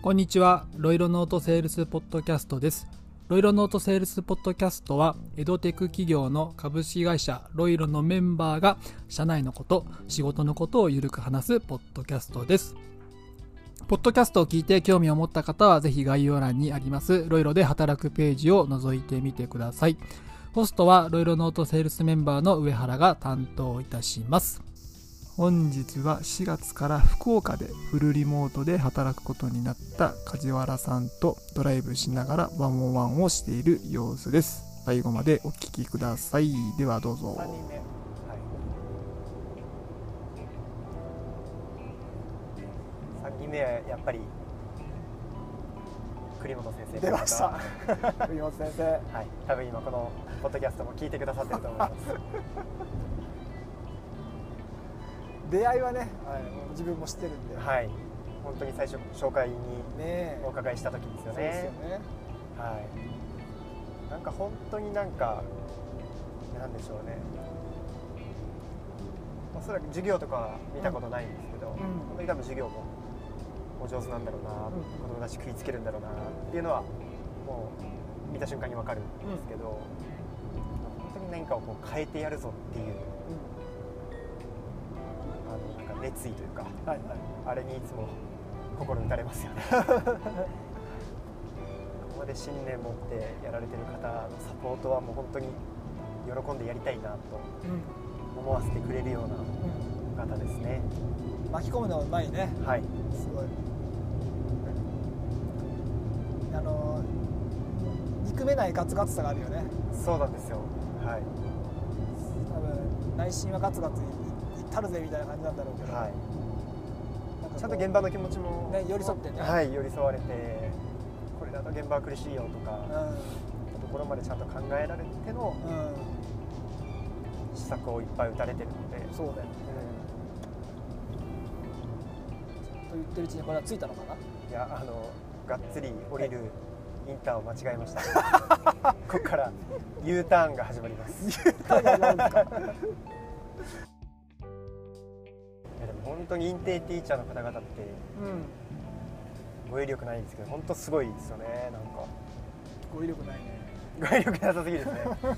こんにちは。ロイロノートセールスポッドキャストです。ロイロノートセールスポッドキャストは、エドテク企業の株式会社ロイロのメンバーが、社内のこと、仕事のことをゆるく話すポッドキャストです。ポッドキャストを聞いて興味を持った方は、ぜひ概要欄にあります、ロイロで働くページを覗いてみてください。ホストは、ロイロノートセールスメンバーの上原が担当いたします。本日は4月から福岡でフルリモートで働くことになった梶原さんとドライブしながらワンオンワンをしている様子です。最後までお聞きください。ではどうぞ。3人目、はい、3人目はやっぱり栗本先生出ました 栗本先生はい多分今このポッドキャストも聞いてくださってると思います出会いはね、はい、自分も知ってるんで、はい。本当に最初紹介にお伺いした時ですよそうですよね。ねはい。なんか本当になんかなんでしょうね。おそらく授業とかは見たことないんですけど、ん。本当に多分授業もお上手なんだろうな、ん子供たち食いつけるんだろうなっていうのはもう見た瞬間に分かるんですけど、本当に何かをこう変えてやるぞっていうあのなんか熱意というかはいはい。あれにいつも心打たれますよね。ここまで信念持ってやられてる方のサポートはもう本当に喜んでやりたいなとうん。思わせてくれるような方ですね。うん。巻き込むのうまいね。はい。すごい。あの憎めないガツガツさがあるよね。そうなんですよ。はい。多分内心はガツガツいいったるぜみたいな感じなんだろうけど、はい。ちゃんと現場の気持ちも、ね寄り添ってね。はい寄り添われてこれだと現場は苦しいよとか、うところまでちゃんと考えられてのん、うん、施策をいっぱい打たれてるので、そうだよね。と言ってるうちにこれはついたのかな？いやあのがっつり降りるインターンを間違えました。ここから U ターンが始まります。いタイヤなんですか本当に認定ティーチャーの方々ってうん。語彙力ないんですけど本当すごいですよねなんか。語彙力ないね。語彙力なさすぎですね。あでもね、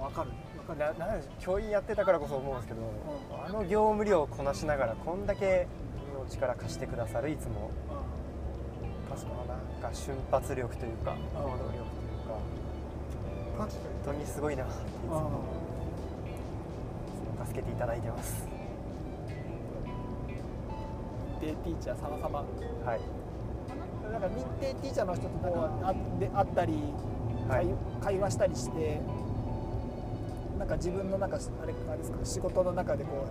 まあ、分かる。分かる。ななんで教員やってたからこそ思うんですけど、あの業務量をこなしながらこんだけの力貸してくださるいつも。そのなんか瞬発力というか行動力というか。本当にすごいなっていつも。いつも助けていただいてます。認定ティーチャー様々。はい。なんか認定ティーチャーの人とこうあで会ったり、はい。会会話したりしてなんか自分のなんかあれあれですか仕事の中でこ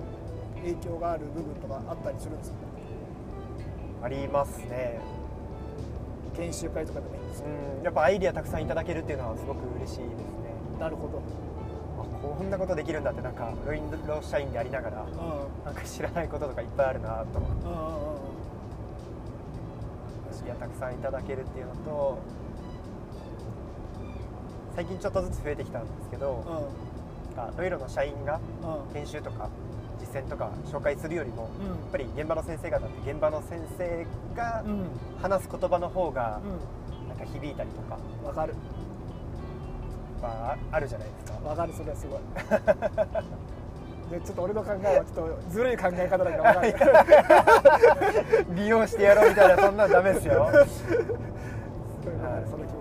う影響がある部分とかあったりするんですか？ありますね。研修会とかでもいいんですか、うんやっぱアイディアたくさんいただけるっていうのはすごく嬉しいですね。なるほど、あこんなことできるんだってなんかロインロ社員でありながらうん。なんか知らないこととかいっぱいあるなと。うんうんうんアイディアたくさんいただけるっていうのと最近ちょっとずつ増えてきたんですけど、なんかロイロの社員が研修とか実践とか紹介するよりもやっうんぱり現場の先生方って現場の先生がうん。話す言葉の方がうなんか響いたりとか。んわかるはああるじゃないですか。わかるそれはすごい。でちょっと俺の考えはちょっとずるい考え方だけどわかる。利用してやろうみたいなそんなんダメですよ。す。ごい。その気持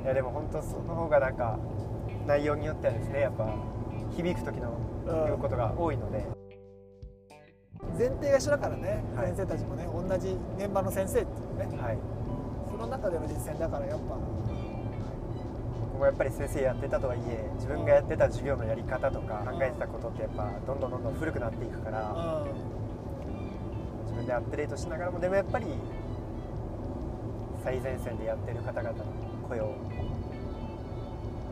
ち。いやでも本当その方がなんか内容によってはですねやっぱ響く時のうん。言うことが多いので、前提が一緒だからね、はい。先生たちもね同じ現場の先生っていうね。はい、その中での実践だからやっぱ僕もやっぱり先生やってたとはいえ自分がやってた授業のやり方とか考えてたことってやっぱどんどんどんどん古くなっていくから自分でアップデートしながらもでもやっぱり最前線でやってる方々の声を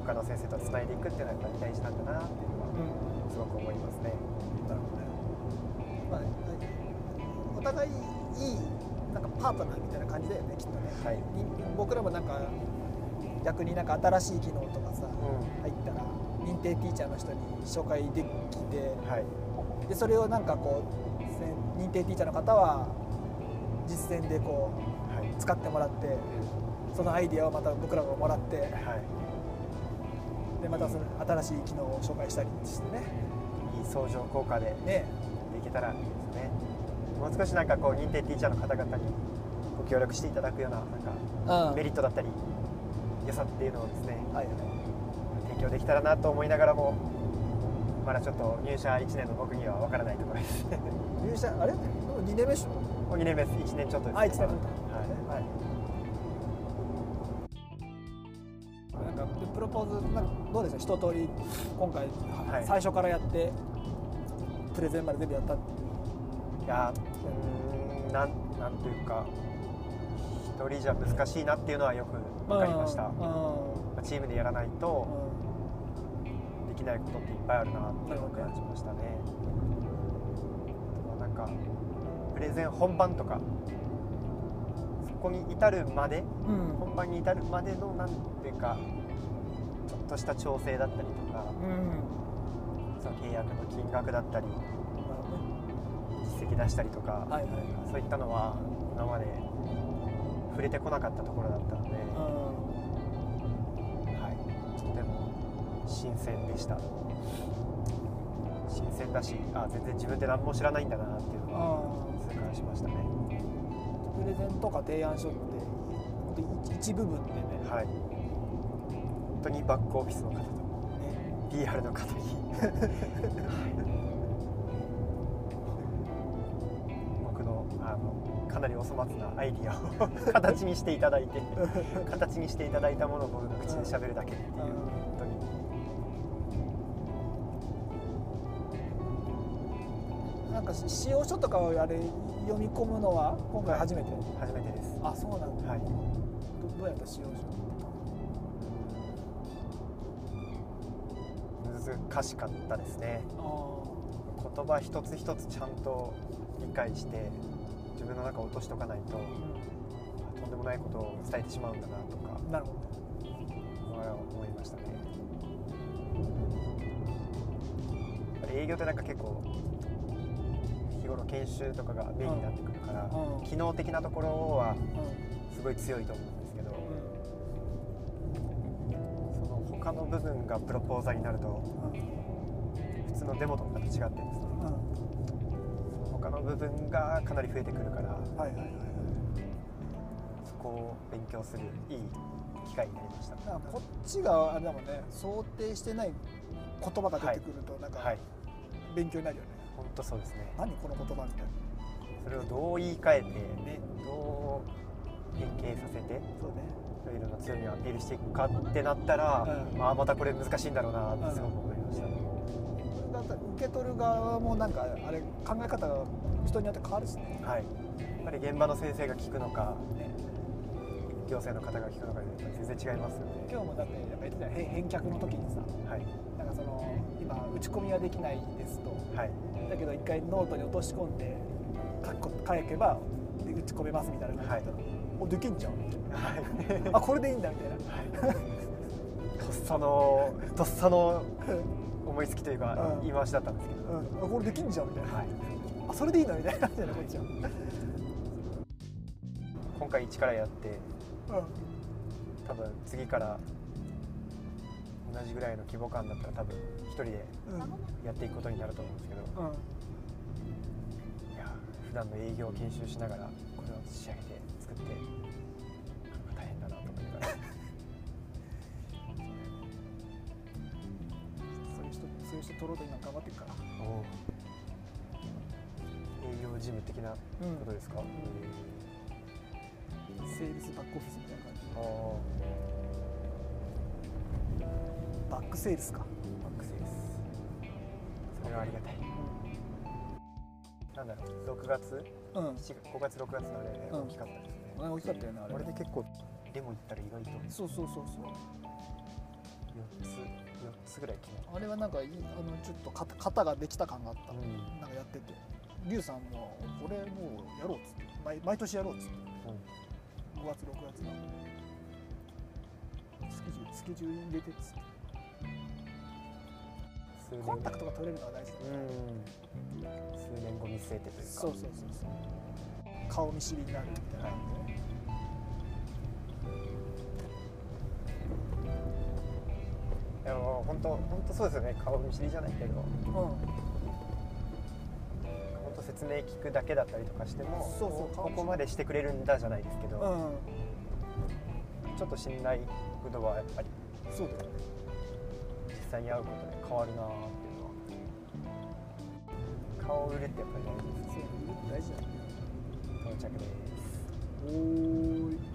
他の先生とつないでいくっていうのはやっぱり大事なんだなっていうのはうん。すごく思いますね。なるほど。ね、まあ、お互いいいなんかパートナーみたいな感じだよねきっとね、はい。に僕らもなんか逆になんか新しい機能とかさ、う入ったら認定ティーチャーの人に紹介できてはい。でそれをなんかこうせ認定ティーチャーの方は実践でこはい。う使ってもらってそのアイディアをまた僕らがもらってはい。でまたその新しい機能を紹介したりしてね。いい相乗効果でね。できたらいいですね。もう少しなんかこう認定ティーチャーの方々にご協力していただくようななんかメリットだったり良さっていうのをですねはい提供できたらなと思いながらもまだちょっと入社1年の僕には分からないところです入社あれ2年目でしょ2年目です1年ちょっとですあ1年目はいはいなんかプロポーズなんかどうですか一通り今回、はい最初からやってプレゼンまで全部やったっていういやうんなんなんというか一人じゃ難しいなっていうのはよく分かりました、うん。まあチームでやらないとできないことっていっぱいあるなっていうのを感じましたね。なんかプレゼン本番とか。そこに至るまでうん。うん本番に至るまでのなんていうかちょっとした調整だったりとかうん。その契約の金額だったり実績出したりとか、はいはい。そういったのは今まで触れてこなかったところだったので、はい、とても新鮮でした。新鮮だしあ全然自分で何も知らないんだなっていうのはうん痛感しましたね。プレゼンとか提案書って本当に一一部分でね。はい。本当にバックオフィスの方とね。PR の方に。僕かなりお粗末なアイディアを形にしていただいて形にしていただいたものを僕が口で喋るだけっていう本当に。なんか使用書とかをあれ読み込むのは今回初めて、初めてです。あそうなんだ。はい。どどうやった使用書難しかったですね。あ言葉一つ一つちゃんと理解して自分の中を落としとかないとあとんでもないことを伝えてしまうんだなとかあなるほど。思いましたね。営業ってなんか結構日頃研修とかがメインになってくるから、うん。機能的なところはうすごい強いと思うんですけど、ん。その他の部分がプロポーザーになるとうん。普通のデモとかと違ってですねうん他の部分がかなり増えてくるからはいはいはい。はいそこを勉強するいい機会になりました。だからこっちがあれだもんね。想定してない言葉が出てくるとなんかはい。勉強になるよね、本当そうですね。何この言葉みたいな。それをどう言い換えて、ね、どう変形させてそうね。いろいろな強みをアピールしていくかってなったら、うん。ああまたこれ難しいんだろうなってすごく思い受け取る側もなんかあれ考え方が人によって変わるしね。はい。やっぱり現場の先生が聞くのかね行政の方が聞くのかで全然違いますよね。今日もだってやっぱ言ってたよ返返却の時にさはい。なんかその今打ち込みはできないですと。はい。だけど一回ノートに落とし込んで書く書けばで打ち込めますみたいな感じだったら、おできんじゃん。みたいはい。なあこれでいいんだみたいな。とっさのとっさの 思いつきというかうん。言い回しだったんですけど、うん、あこれできんじゃんみたいな、はい、あそれでいいのみたいな感じこっちは、今回一からやってう多分次から同じぐらいの規模感だったら多分一人でやっていくことになると思うんですけど。うん。いや普段の営業を研修しながらこれを仕上げて作って取ろうと今頑張ってるから。営業事務的なことですか、セールスバックオフィスみたいな感じ。バックセールスか、バックセールス。それはありがたい。なんだろう。6月？うん、7月？5月6月のあれうん大きかったですね、あれ大きかったよねあれ。これで結構デモ行ったら意外と。そうそうそうそう。4つ4つぐらい決まっあれはなんかいいあのちょっと肩肩ができた感があった、た、うん。なんかやってて。リュウさんもこれもうやろうっつって。毎毎年やろうっつって。5月6月のスケジュールスケジュール入れてっつって。コンタクトが取れるのが大事だようん。数年後見据えてというか。そうそうそうそう。顔見知りになるみたいな、はい本当本当そうですよね。顔見知りじゃないけど。本当説明聞くだけだったりとかしてもそうそうここまでしてくれるんだじゃないですけど、うん、うん、ちょっと信頼度はやっぱりそうだよね。実際に会うことで変わるなーっていうのは。顔を売るってやっぱり大事です大事ね。到着です。おーい